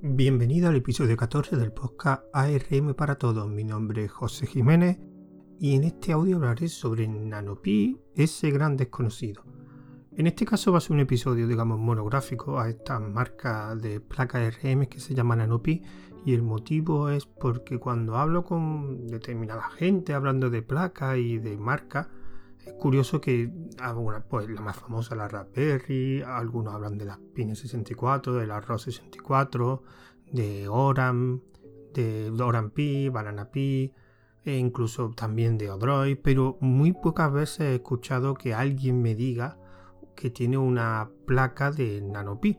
Bienvenido al episodio 14 del podcast ARM para todos. Mi nombre es José Jiménez y en este audio hablaré sobre Nanopi, ese gran desconocido. En este caso va a ser un episodio, digamos, monográfico a esta marca de placa ARM que se llama Nanopi y el motivo es porque cuando hablo con determinada gente hablando de placa y de marca, es curioso que alguna, pues la más famosa la Raspberry, algunos hablan de la Pine 64, de la ROS 64, de Oram, de Oram Pi, Banana Pi, e incluso también de Odroid, pero muy pocas veces he escuchado que alguien me diga que tiene una placa de NanoPi.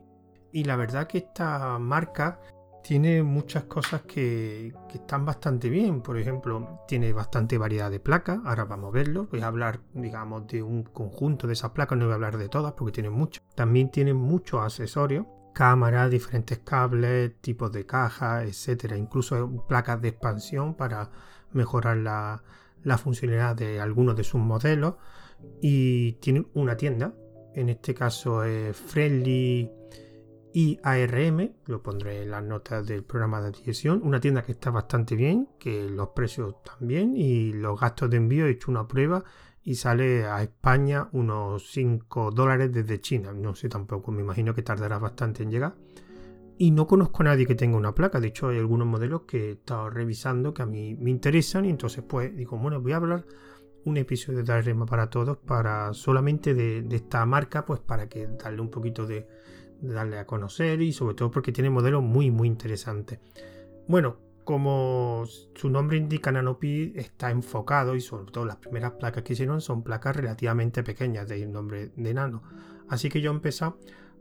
Y la verdad que esta marca tiene muchas cosas que, están bastante bien. Por ejemplo, tiene bastante variedad de placas. Ahora vamos a verlo. Voy a hablar, digamos, de un conjunto de esas placas. No voy a hablar de todas porque tiene mucho. También tiene muchos accesorios. Cámaras, diferentes cables, tipos de caja, etcétera. Incluso placas de expansión para mejorar la, la funcionalidad de algunos de sus modelos. Y tiene una tienda. En este caso es Friendly y ARM, lo pondré en las notas del programa de adquisición, una tienda que está bastante bien, que los precios también y los gastos de envío he hecho una prueba y sale a España unos 5 dólares desde China, no sé tampoco, me imagino que tardará bastante en llegar. Y no conozco a nadie que tenga una placa, de hecho hay algunos modelos que he estado revisando que a mí me interesan y entonces pues digo, bueno, voy a hablar un episodio de ARM para todos, para solamente de, de esta marca, pues para que darle un poquito de, darle a conocer y sobre todo porque tiene modelos muy muy interesantes. Bueno, como su nombre indica, Nanopi está enfocado y sobre todo las primeras placas que hicieron son placas relativamente pequeñas, de el nombre de nano. Así que yo empezado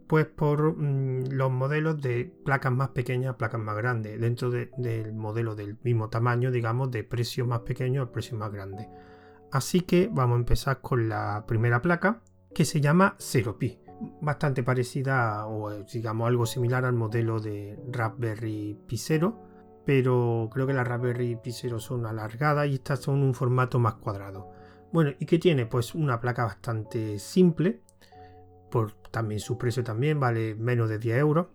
pues por mm, los modelos de placas más pequeñas, placas más grandes, dentro del modelo del mismo tamaño, digamos, de precio más pequeño al precio más grande. Así que vamos a empezar con la primera placa que se llama 0Pi bastante parecida o digamos algo similar al modelo de Raspberry Pi Zero, pero creo que las Raspberry Pi Zero son alargadas y estas son un formato más cuadrado. Bueno, ¿y qué tiene? Pues una placa bastante simple, por también su precio también vale menos de 10 euros,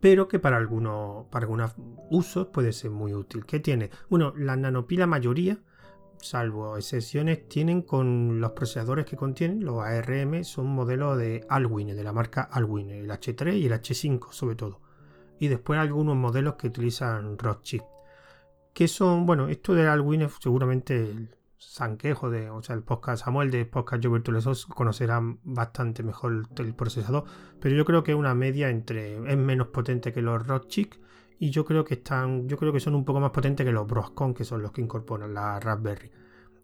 pero que para algunos, para algunos usos puede ser muy útil. ¿Qué tiene? Bueno, la nanopila mayoría salvo excepciones, tienen con los procesadores que contienen, los ARM, son modelos de Alwin, de la marca Alwin, el H3 y el H5 sobre todo. Y después algunos modelos que utilizan Rothschild. Que son, bueno, esto de Alwin es seguramente el sanquejo de, o sea, el podcast Samuel de podcast Yo Virtuosos conocerán bastante mejor el procesador, pero yo creo que es una media entre, es menos potente que los Rothschild y yo creo que están, yo creo que son un poco más potentes que los Broscon, que son los que incorporan la Raspberry.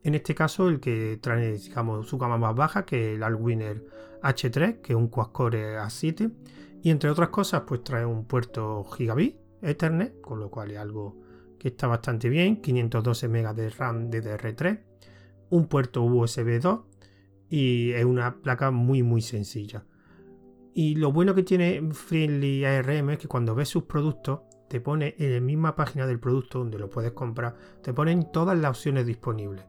En este caso, el que trae, digamos, su gama más baja, que el Alwiner H3, que es un quad-core A7, y entre otras cosas, pues trae un puerto gigabit Ethernet, con lo cual es algo que está bastante bien, 512 MB de RAM DDR3, un puerto USB 2 y es una placa muy muy sencilla. Y lo bueno que tiene Friendly ARM es que cuando ves sus productos te pone en la misma página del producto donde lo puedes comprar, te ponen todas las opciones disponibles.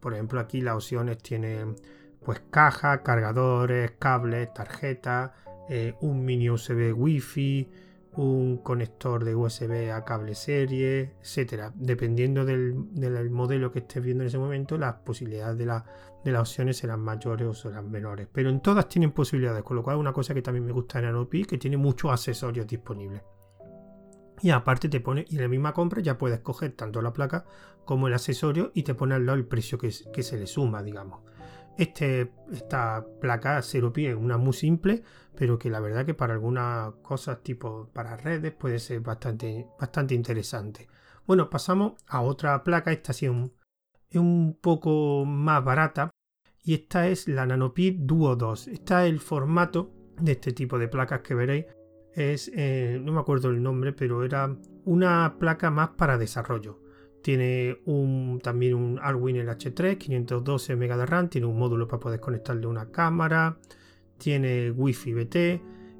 Por ejemplo, aquí las opciones tienen pues caja, cargadores, cables, tarjeta, eh, un mini USB Wi-Fi, un conector de USB a cable serie, etcétera. Dependiendo del, modelo que estés viendo en ese momento, las posibilidades de, de, las opciones serán mayores o serán menores. Pero en todas tienen posibilidades, con lo cual es una cosa que también me gusta en Anopi, que tiene muchos accesorios disponibles. Y aparte te pone, y en la misma compra ya puedes coger tanto la placa como el accesorio y te pone al lado el precio que, que se le suma, digamos. Este, esta placa 0 pie es una muy simple, pero que la verdad que para algunas cosas tipo para redes puede ser bastante, bastante interesante. Bueno, pasamos a otra placa, esta sí es un, es un poco más barata y esta es la Nanopi Duo 2. Está el formato de este tipo de placas que veréis es, eh, no me acuerdo el nombre, pero era una placa más para desarrollo. Tiene un, también un Arduino H3, 512 MB de RAM, tiene un módulo para poder conectarle una cámara, tiene Wi-Fi BT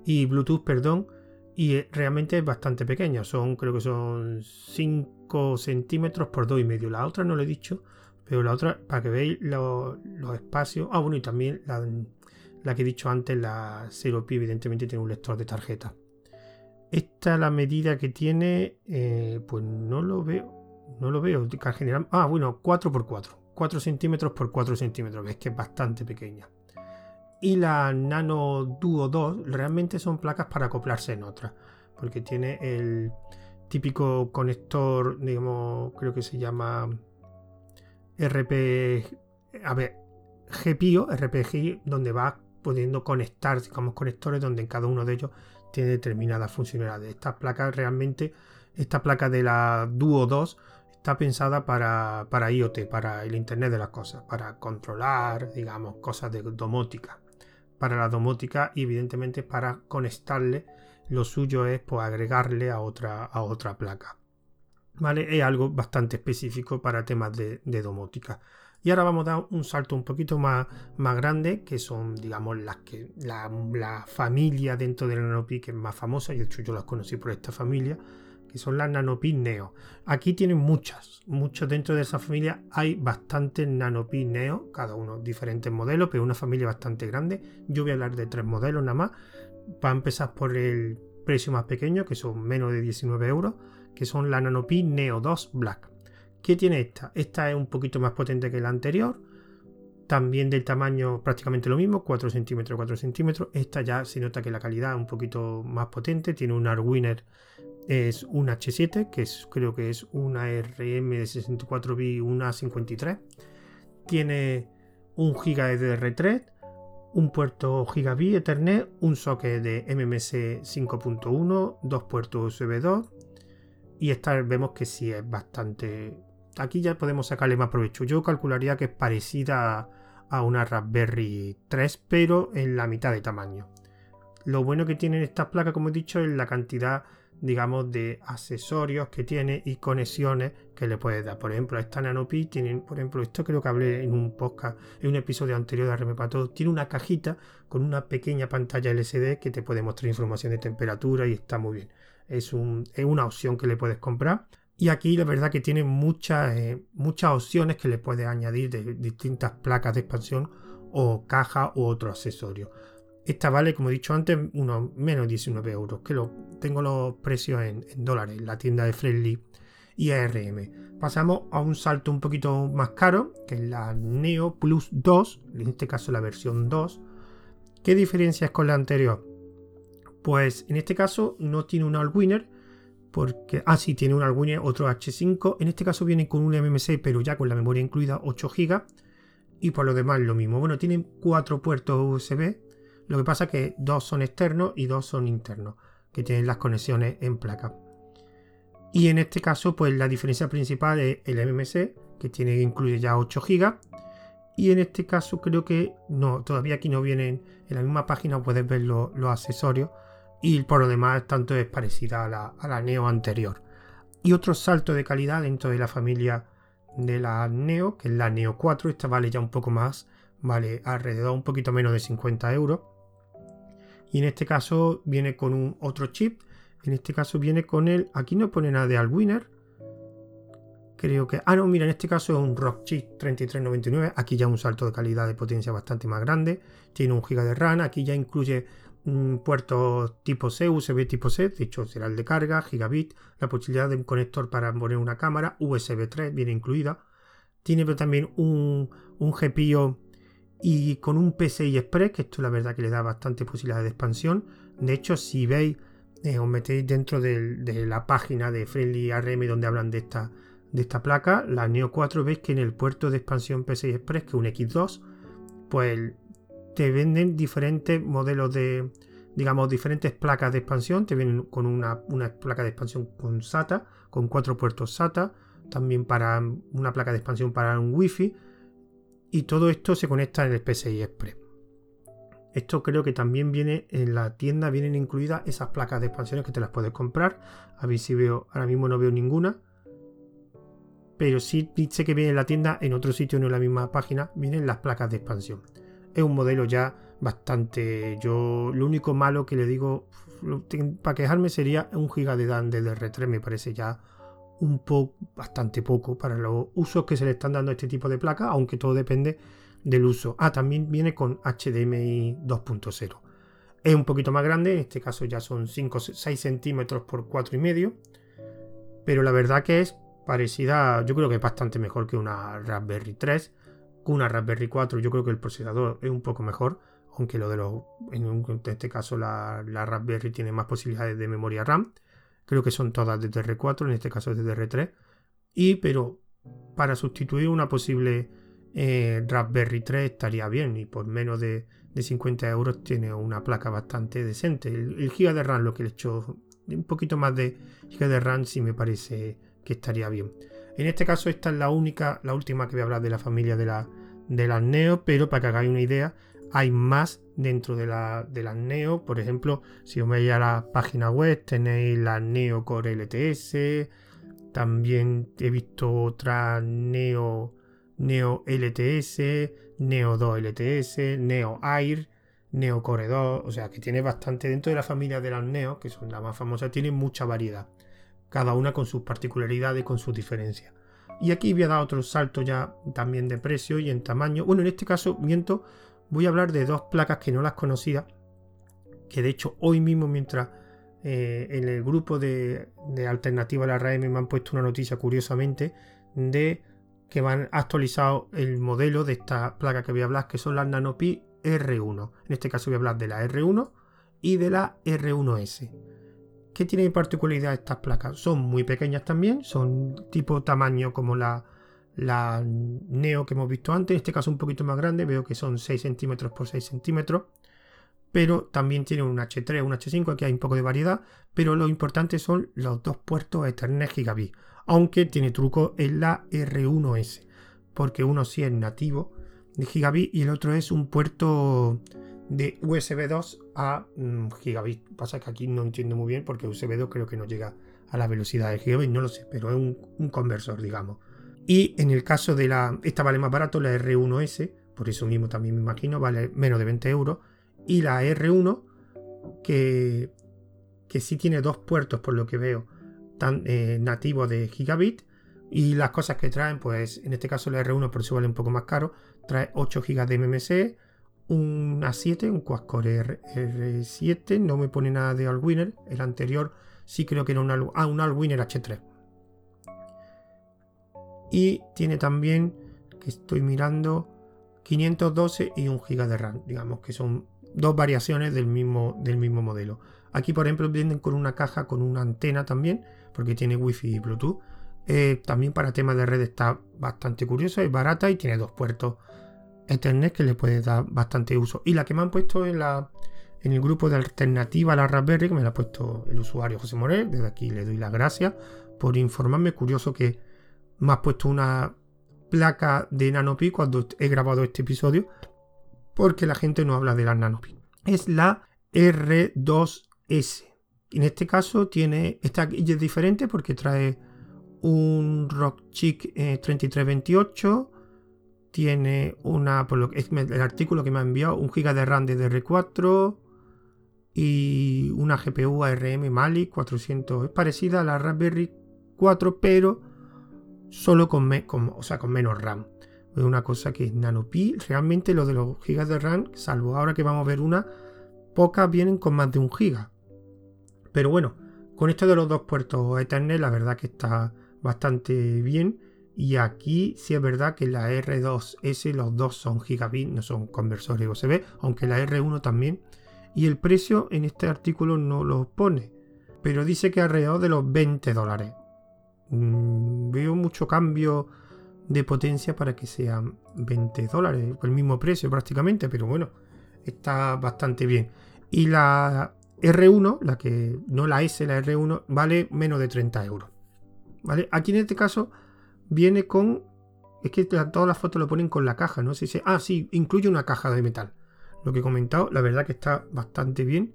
y Bluetooth, perdón, y realmente es bastante pequeña, son creo que son 5 centímetros por 2,5. La otra no lo he dicho, pero la otra, para que veáis los, los espacios, ah bueno, y también la, que he dicho antes, la 0Pi, evidentemente tiene un lector de tarjeta. Esta la medida que tiene, eh, pues no lo veo, no lo veo. General, ah, bueno, 4x4, 4 centímetros por 4 centímetros, ves que es bastante pequeña. Y la Nano Duo 2 realmente son placas para acoplarse en otras, porque tiene el típico conector, digamos, creo que se llama RP, a ver, GPIO, RPG, donde va pudiendo conectar, digamos, conectores donde en cada uno de ellos tiene determinadas funcionalidades. Estas placas realmente, esta placa de la Duo 2 está pensada para, para IoT, para el Internet de las cosas, para controlar, digamos, cosas de domótica. Para la domótica y evidentemente para conectarle, lo suyo es pues, agregarle a otra, a otra placa. ¿Vale? Es algo bastante específico para temas de domótica. Y ahora vamos a dar un salto un poquito más, más grande, que son, digamos, las que la, familia dentro de la Nanopi que es más famosa, y de hecho yo las conocí por esta familia, que son las Nanopi Neo. Aquí tienen muchas, muchos dentro de esa familia hay bastantes Nanopi Neo, cada uno diferentes modelos, pero una familia bastante grande. Yo voy a hablar de tres modelos nada más. Para empezar por el precio más pequeño, que son menos de 19 euros, que son la Nanopi Neo 2 Black. ¿Qué tiene esta? Esta es un poquito más potente que la anterior. También del tamaño prácticamente lo mismo, 4 centímetros, 4 centímetros. Esta ya se nota que la calidad es un poquito más potente. Tiene un Arwiner, es un H7, que es, creo que es una RM de 64 bits, una 53. Tiene un GB de DR3, un puerto Gigabit Ethernet, un socket de MMC 5.1, dos puertos USB 2 y esta vemos que sí es bastante aquí ya podemos sacarle más provecho. Yo calcularía que es parecida a una Raspberry 3, pero en la mitad de tamaño. Lo bueno que tienen estas placas, como he dicho, es la cantidad, digamos, de accesorios que tiene y conexiones que le puedes dar. Por ejemplo, esta NanoPi tienen, por ejemplo, esto creo que hablé en un podcast, en un episodio anterior de RM tiene una cajita con una pequeña pantalla LCD que te puede mostrar información de temperatura y está muy bien. Es, un, es una opción que le puedes comprar y aquí la verdad que tiene muchas, eh, muchas opciones que le puedes añadir de distintas placas de expansión o caja u otro accesorio. Esta vale, como he dicho antes, unos menos 19 euros, que lo, tengo los precios en, dólares, la tienda de Friendly y ARM. Pasamos a un salto un poquito más caro, que es la Neo Plus 2, en este caso la versión 2. ¿Qué diferencia es con la anterior? Pues en este caso no tiene un All-Winner, porque, ah, sí, tiene un Arduino otro H5. En este caso viene con un MMC, pero ya con la memoria incluida 8 GB. Y por lo demás lo mismo. Bueno, tienen cuatro puertos USB. Lo que pasa que dos son externos y dos son internos, que tienen las conexiones en placa. Y en este caso, pues la diferencia principal es el MMC, que tiene incluye ya 8 GB. Y en este caso creo que no, todavía aquí no vienen en la misma página, puedes ver los accesorios y por lo demás tanto es parecida a la, Neo anterior. Y otro salto de calidad dentro de la familia de la Neo, que es la Neo 4, esta vale ya un poco más, vale alrededor un poquito menos de 50 euros. Y en este caso viene con un otro chip, en este caso viene con el, aquí no pone nada de Alwiner, creo que, ah no, mira, en este caso es un Rock Chip 3399, aquí ya un salto de calidad de potencia bastante más grande, tiene un GB de RAM, aquí ya incluye un puerto tipo C, USB tipo C, de hecho será el de carga, gigabit, la posibilidad de un conector para poner una cámara, USB 3 viene incluida. Tiene también un, un GPIO y con un PCI Express, que esto la verdad que le da bastante posibilidades de expansión. De hecho, si veis, eh, os metéis dentro de, la página de Friendly RM donde hablan de esta, de esta placa, la Neo 4, veis que en el puerto de expansión PCI Express, que es un X2, pues te venden diferentes modelos de, digamos, diferentes placas de expansión. Te vienen con una, placa de expansión con SATA, con cuatro puertos SATA, también para una placa de expansión para un Wi-Fi. Y todo esto se conecta en el PCI Express. Esto creo que también viene en la tienda, vienen incluidas esas placas de expansión que te las puedes comprar. A ver si veo, ahora mismo no veo ninguna. Pero sí sé que viene en la tienda, en otro sitio, no en la misma página, vienen las placas de expansión es un modelo ya bastante. Yo lo único malo que le digo para quejarme sería un giga de Dan de DR3, me parece ya un poco, bastante poco para los usos que se le están dando a este tipo de placa, aunque todo depende del uso. Ah, también viene con HDMI 2.0. es un poquito más grande, en este caso ya son 5 6 centímetros por 4,5. Pero la verdad que es parecida, yo creo que es bastante mejor que una Raspberry 3. Una Raspberry 4, yo creo que el procesador es un poco mejor, aunque lo de los, en, este caso la, Raspberry tiene más posibilidades de memoria RAM. Creo que son todas de DDR4, en este caso es de DDR3. Y pero para sustituir una posible eh, Raspberry 3 estaría bien y por menos de, 50 euros tiene una placa bastante decente. El, el, giga de RAM, lo que le he hecho un poquito más de giga de RAM, sí me parece que estaría bien. En este caso, esta es la única, la última que voy a hablar de la familia de, la, de las Neo, pero para que hagáis una idea, hay más dentro de, la, de las Neo. Por ejemplo, si os veis a la página web, tenéis la Neo Core LTS. También he visto otra Neo Neo LTS, Neo 2 LTS, Neo Air, Neo Core 2, o sea que tiene bastante dentro de la familia de las Neo, que son las más famosas, tiene mucha variedad, cada una con sus particularidades, con sus diferencias. Y aquí voy a dar otro salto ya también de precio y en tamaño. Bueno, en este caso, miento, voy a hablar de dos placas que no las conocía, que de hecho hoy mismo mientras eh, en el grupo de, alternativa a la RAM me han puesto una noticia curiosamente de que van actualizado el modelo de esta placa que voy a hablar, que son las Nanopi R1. En este caso voy a hablar de la R1 y de la R1S. ¿Qué tiene de particularidad estas placas? Son muy pequeñas también, son tipo tamaño como la, la Neo que hemos visto antes, en este caso un poquito más grande, veo que son 6 centímetros por 6 centímetros, pero también tiene un H3, un H5, aquí hay un poco de variedad, pero lo importante son los dos puertos Ethernet Gigabit. Aunque tiene truco en la R1S, porque uno sí es nativo de gigabit y el otro es un puerto de USB 2 a mm, gigabit. Pasa que aquí no entiendo muy bien porque USB 2 creo que no llega a la velocidad de gigabit, no lo sé, pero es un, conversor, digamos. Y en el caso de la, esta vale más barato, la R1S, por eso mismo también me imagino, vale menos de 20 euros. Y la R1, que, que sí tiene dos puertos por lo que veo, eh, nativo de gigabit y las cosas que traen, pues en este caso el R1 por eso vale un poco más caro, trae 8 GB de MMC, un A7, un quad-core R7, no me pone nada de Allwinner, el anterior sí creo que era un, ah, un Allwinner H3. Y tiene también, que estoy mirando, 512 y 1 GB de RAM, digamos que son dos variaciones del mismo, del mismo modelo. Aquí, por ejemplo, vienen con una caja con una antena también, porque tiene Wi-Fi y Bluetooth. Eh, también para temas de red está bastante curioso, es barata y tiene dos puertos Ethernet que le puede dar bastante uso. Y la que me han puesto en, la, en el grupo de alternativa a la Raspberry, que me la ha puesto el usuario José Morel, desde aquí le doy las gracias por informarme. Curioso que me has puesto una placa de Nanopi cuando he grabado este episodio, porque la gente no habla de la Nanopi. Es la R2S. En este caso tiene esta es diferente porque trae un Rock Chic 3328. Tiene una, por lo que el artículo que me ha enviado, un GB de RAM de DR4 y una GPU ARM Mali 400. Es parecida a la Raspberry 4, pero solo con, o sea, con menos RAM. Es una cosa que es NanoPi. Realmente lo de los GB de RAM, salvo ahora que vamos a ver una, pocas vienen con más de un GB. Pero bueno, con esto de los dos puertos Ethernet, la verdad que está bastante bien. Y aquí sí es verdad que la R2S los dos son gigabit, no son conversores USB, aunque la R1 también. Y el precio en este artículo no lo pone, pero dice que alrededor de los 20 dólares. Mm, veo mucho cambio de potencia para que sean 20 dólares, el mismo precio prácticamente, pero bueno, está bastante bien. Y la R1, la que no la S, la R1, vale menos de 30 euros. ¿Vale? Aquí en este caso viene con. Es que todas las fotos lo ponen con la caja, ¿no? Se, ah, sí, incluye una caja de metal. Lo que he comentado, la verdad que está bastante bien.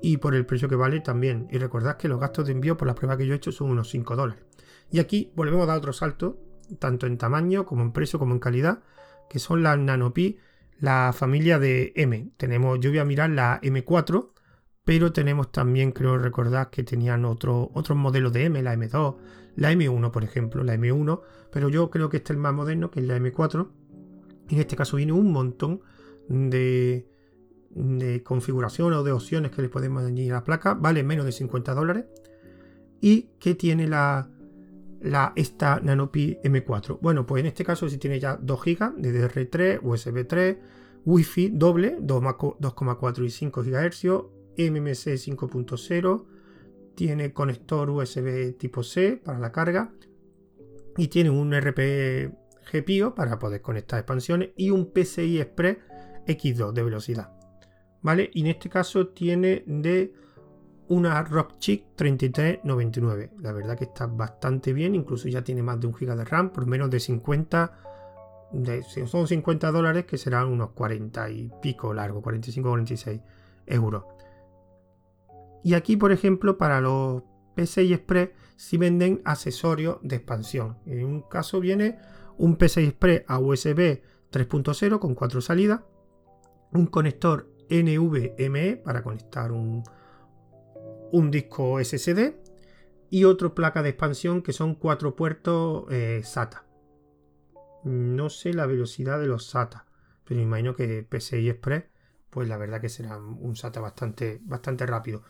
Y por el precio que vale también. Y recordad que los gastos de envío por la prueba que yo he hecho son unos 5 dólares. Y aquí volvemos a dar otro salto, tanto en tamaño como en precio como en calidad, que son las Nanopi, la familia de M. Tenemos, yo voy a mirar la M4, pero tenemos también, creo recordar, que tenían otro, otros modelos de M, la M2, la M1, por ejemplo, la M1, pero yo creo que este es el más moderno, que es la M4. En este caso viene un montón de, de configuración o de opciones que le podemos añadir a la placa, vale menos de 50 dólares y que tiene la, la esta NanoPi M4. Bueno, pues en este caso si tiene ya 2 GB de DR3, USB 3, Wi-Fi doble, 2,4 y 5 GHz, MMC 5.0, tiene conector USB tipo C para la carga y tiene un RP GPIO para poder conectar expansiones y un PCI Express X2 de velocidad. ¿Vale? Y en este caso tiene de una Rockchip 3399. La verdad que está bastante bien, incluso ya tiene más de un GB de RAM por menos de 50 de, son 50 dólares que serán unos 40 y pico largo, 45-46 euros. Y aquí, por ejemplo, para los PCI Express si venden accesorios de expansión. En un caso viene un PCI Express a USB 3.0 con cuatro salidas, un conector NVMe para conectar un, un disco SSD y otra placa de expansión que son cuatro puertos eh, SATA. No sé la velocidad de los SATA, pero imagino que PCI Express, pues la verdad que será un SATA bastante, bastante rápido.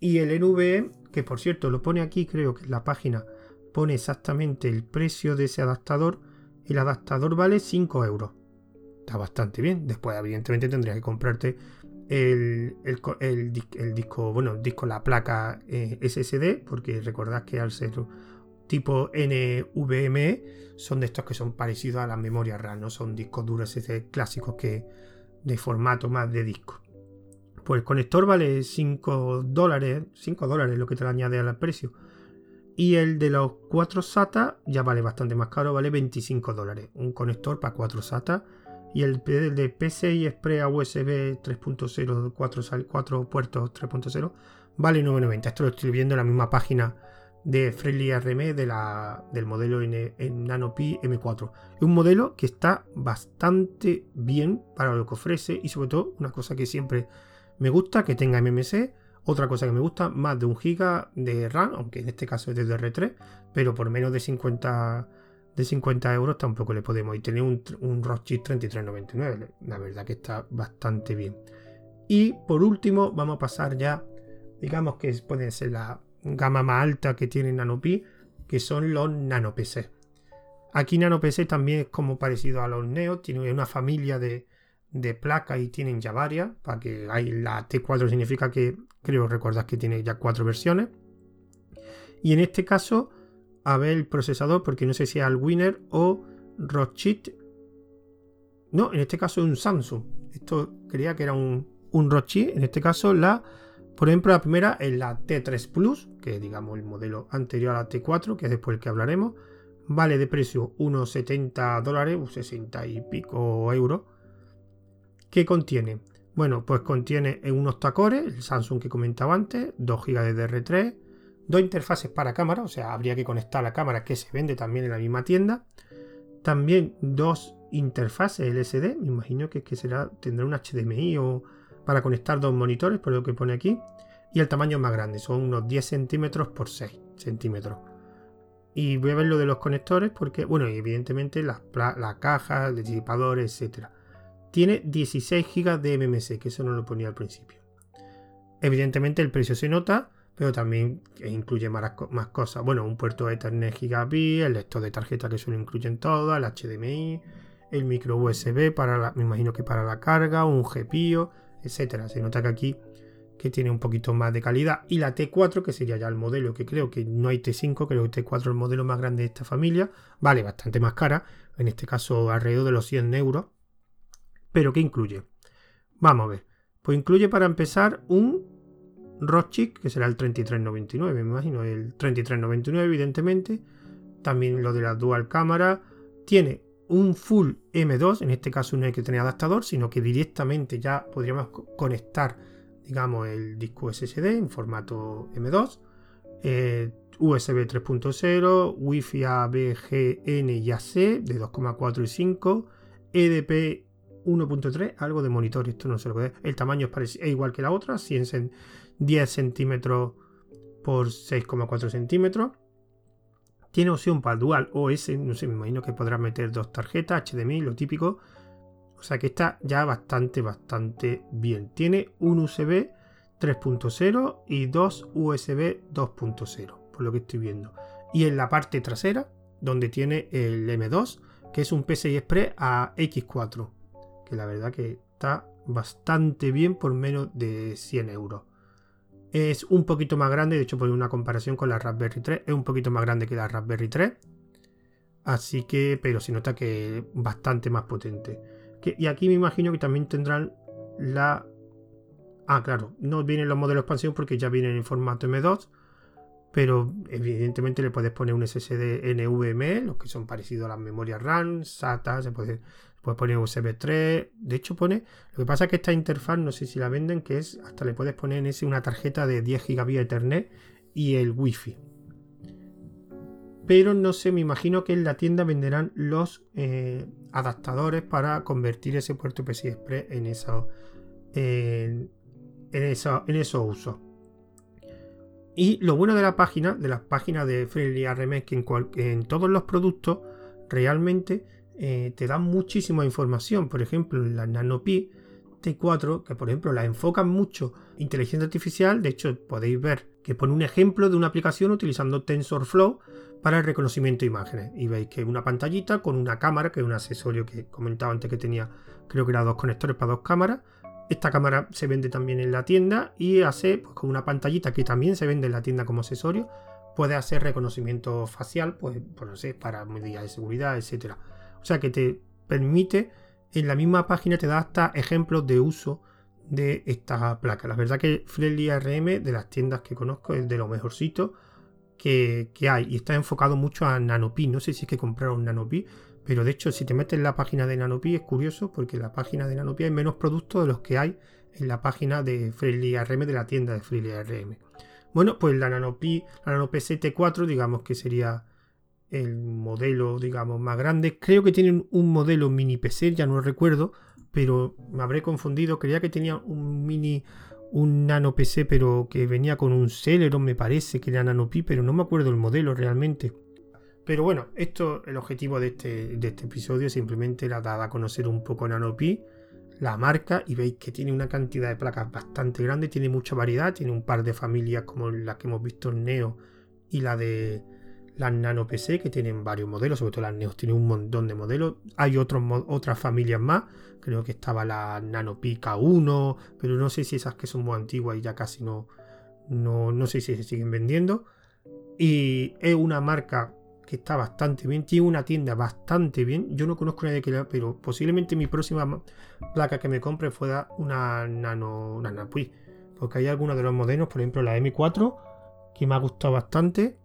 Y el NVMe, que por cierto lo pone aquí, creo que en la página pone exactamente el precio de ese adaptador. El adaptador vale 5 euros. Está bastante bien. Después, evidentemente, tendrías que comprarte el, disco, bueno, el disco, la placa eh, SSD, porque recordad que al ser tipo NVMe son de estos que son parecidos a la memoria RAM, no son discos duros SSD clásicos que de formato más de disco. Pues el conector vale 5 dólares, 5 dólares lo que te lo añade al precio. Y el de los 4 SATA ya vale bastante más caro, vale 25 dólares. Un conector para 4 SATA. Y el de PCI Express a USB 3.0, 4, 4 puertos 3.0, vale 9.90. Esto lo estoy viendo en la misma página de Friendly RM del modelo en, en NanoPi M4. Es un modelo que está bastante bien para lo que ofrece y sobre todo una cosa que siempre me gusta que tenga MMC. Otra cosa que me gusta, más de un giga de RAM, aunque en este caso es de DR3, pero por menos de 50, de 50 euros tampoco le podemos. Y tener un, un Rockchip 3399. La verdad que está bastante bien. Y por último, vamos a pasar ya, digamos que puede ser la gama más alta que tiene NanoPi, que son los NanoPC. Aquí NanoPC también es como parecido a los Neo, tiene una familia de, de placa y tienen ya varias, para que hay la T4 significa que creo recordar que tiene ya cuatro versiones. Y en este caso, a ver el procesador, porque no sé si es Winner o Rockchip. No, en este caso es un Samsung. Esto creía que era un, un Rockchip. En este caso, la, por ejemplo, la primera es la T3 Plus, que digamos el modelo anterior a la T4, que es después el que hablaremos. Vale de precio unos 70 dólares, 60 y pico euros ¿Qué contiene? Bueno, pues contiene un octacore, el Samsung que comentaba antes, 2 GB de DR3, dos interfaces para cámara, o sea, habría que conectar la cámara que se vende también en la misma tienda. También dos interfaces LCD, me imagino que, que será, tendrá un HDMI o para conectar dos monitores, por lo que pone aquí. Y el tamaño más grande, son unos 10 centímetros por 6 centímetros. Y voy a ver lo de los conectores porque, bueno, evidentemente la, la caja, el disipador, etcétera. Tiene 16 GB de MMC, que eso no lo ponía al principio. Evidentemente el precio se nota, pero también incluye más, cosas. Bueno, un puerto Ethernet Gigabit, el lector de tarjeta que solo incluyen todas, el HDMI, el micro USB para la, me imagino que para la carga, un GPIO, etcétera. Se nota que aquí que tiene un poquito más de calidad y la T4 que sería ya el modelo que creo que no hay T5 creo que T4 es el modelo más grande de esta familia vale bastante más cara en este caso alrededor de los 100 euros ¿Pero qué incluye? Vamos a ver. Pues incluye para empezar un Rockchip, que será el 3399, me imagino, el 3399 evidentemente. También lo de la dual cámara. Tiene un full M2, en este caso no hay que tener adaptador, sino que directamente ya podríamos conectar, digamos, el disco SSD en formato M2. USB 3.0, Wi-Fi A, B, G, N y AC de 2,4 y 5, EDP 1.3, algo de monitor, esto no sé lo es. El tamaño es, igual que la otra, 100 10 centímetros por 6,4 centímetros. Tiene opción para dual OS, no sé, me imagino que podrás meter dos tarjetas, HDMI, lo típico. O sea que está ya bastante, bastante bien. Tiene un USB 3.0 y dos USB 2.0, por lo que estoy viendo. Y en la parte trasera, donde tiene el M2, que es un PCI Express a X4, que la verdad que está bastante bien por menos de 100 euros. Es un poquito más grande, de hecho por una comparación con la Raspberry 3, es un poquito más grande que la Raspberry 3. Así que, pero se nota que es bastante más potente. y aquí me imagino que también tendrán la... Ah, claro, no vienen los modelos expansión porque ya vienen en formato M2. Pero evidentemente le puedes poner un SSD NVMe, los que son parecidos a las memorias RAM, SATA, se puede Puedes poner USB 3. De hecho, pone. Lo que pasa es que esta interfaz, no sé si la venden, que es. Hasta le puedes poner en ese una tarjeta de 10 GB Ethernet y el Wi-Fi. Pero no sé, me imagino que en la tienda venderán los eh, adaptadores para convertir ese puerto PCI Express en eso. En, eso, en esos usos. Y lo bueno de la página, de las páginas de Friendly es que en, en todos los productos realmente eh, te dan muchísima información. Por ejemplo, la NanoPi T4, que por ejemplo la enfocan mucho inteligencia artificial, de hecho podéis ver que pone un ejemplo de una aplicación utilizando TensorFlow para el reconocimiento de imágenes. Y veis que una pantallita con una cámara, que es un accesorio que comentaba antes que tenía, creo que era dos conectores para dos cámaras. Esta cámara se vende también en la tienda y hace pues, con una pantallita que también se vende en la tienda como accesorio. Puede hacer reconocimiento facial, pues, pues no sé, para medidas de seguridad, etcétera. O sea que te permite, en la misma página te da hasta ejemplos de uso de esta placa. La verdad que Friendly ARM de las tiendas que conozco es de lo mejorcito que, hay y está enfocado mucho a Nanopi. No sé si es que compraron Nanopi, pero de hecho si te metes en la página de Nanopi es curioso porque en la página de Nanopi hay menos productos de los que hay en la página de Friendly ARM de la tienda de Friendly ARM. Bueno, pues la Nanopi, la Nanopi 4 digamos que sería el modelo, digamos, más grande. Creo que tienen un modelo mini PC, ya no recuerdo, pero me habré confundido. Creía que tenía un mini, un nano PC, pero que venía con un Celeron, me parece que era nanopi, pero no me acuerdo el modelo realmente. Pero bueno, esto, el objetivo de este, de este episodio simplemente era dar a conocer un poco nanopi, la marca, y veis que tiene una cantidad de placas bastante grande, tiene mucha variedad, tiene un par de familias como las que hemos visto en Neo y la de las Nano PC que tienen varios modelos, sobre todo las Neos tienen un montón de modelos. Hay otros, otras familias más, creo que estaba la Nano Pica 1, pero no sé si esas que son muy antiguas y ya casi no, no, no sé si se siguen vendiendo. Y es una marca que está bastante bien, tiene una tienda bastante bien. Yo no conozco a nadie que la, pero posiblemente mi próxima placa que me compre fuera una Nano, una Nano porque hay algunos de los modelos, por ejemplo la M4, que me ha gustado bastante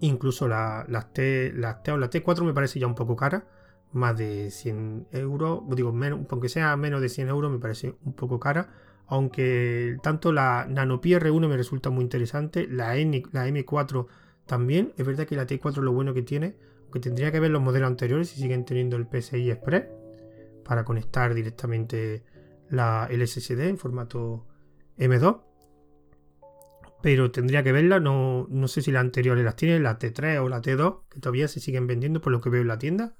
Incluso la, las, T, las T o la T4 me parece ya un poco cara. Más de 100 euros. Digo, menos, aunque sea menos de 100 euros, me parece un poco cara. Aunque tanto la Nano R1 me resulta muy interesante. La, N, la M4 también. Es verdad que la T4 lo bueno que tiene. Aunque tendría que ver los modelos anteriores si siguen teniendo el PCI Express. Para conectar directamente la, el SSD en formato M2 pero tendría que verla. No, no sé si las anteriores las tiene, la T3 o la T2, que todavía se siguen vendiendo por lo que veo en la tienda.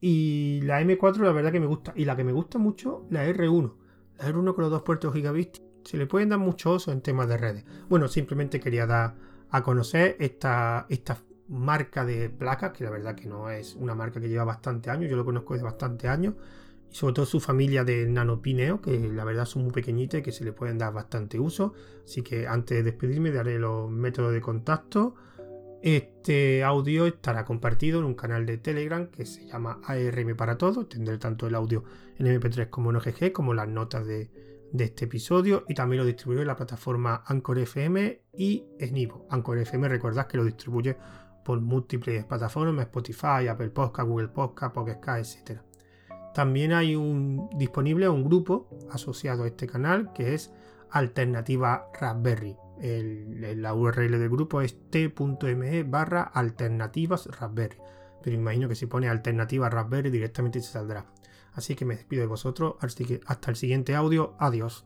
Y la M4, la verdad que me gusta. Y la que me gusta mucho, la R1. La R1 con los dos puertos gigabit. Se le pueden dar mucho uso en temas de redes. Bueno, simplemente quería dar a conocer esta, esta marca de placas, que la verdad que no es una marca que lleva bastante años. Yo lo conozco desde bastante años y sobre todo su familia de nanopineo, que la verdad son muy pequeñitas y que se le pueden dar bastante uso. Así que antes de despedirme daré los métodos de contacto. Este audio estará compartido en un canal de Telegram que se llama ARM para todos. Tendré tanto el audio en MP3 como en OGG, como las notas de, este episodio. Y también lo distribuiré en la plataforma Anchor FM y Snivo. Anchor FM, recordad que lo distribuye por múltiples plataformas: Spotify, Apple Podcast, Google Podcast, Pocket etc. También hay un disponible un grupo asociado a este canal que es Alternativa Raspberry. la URL del grupo es t.me barra alternativas Raspberry. Pero imagino que si pone alternativa Raspberry directamente se saldrá. Así que me despido de vosotros. Hasta el siguiente audio. Adiós.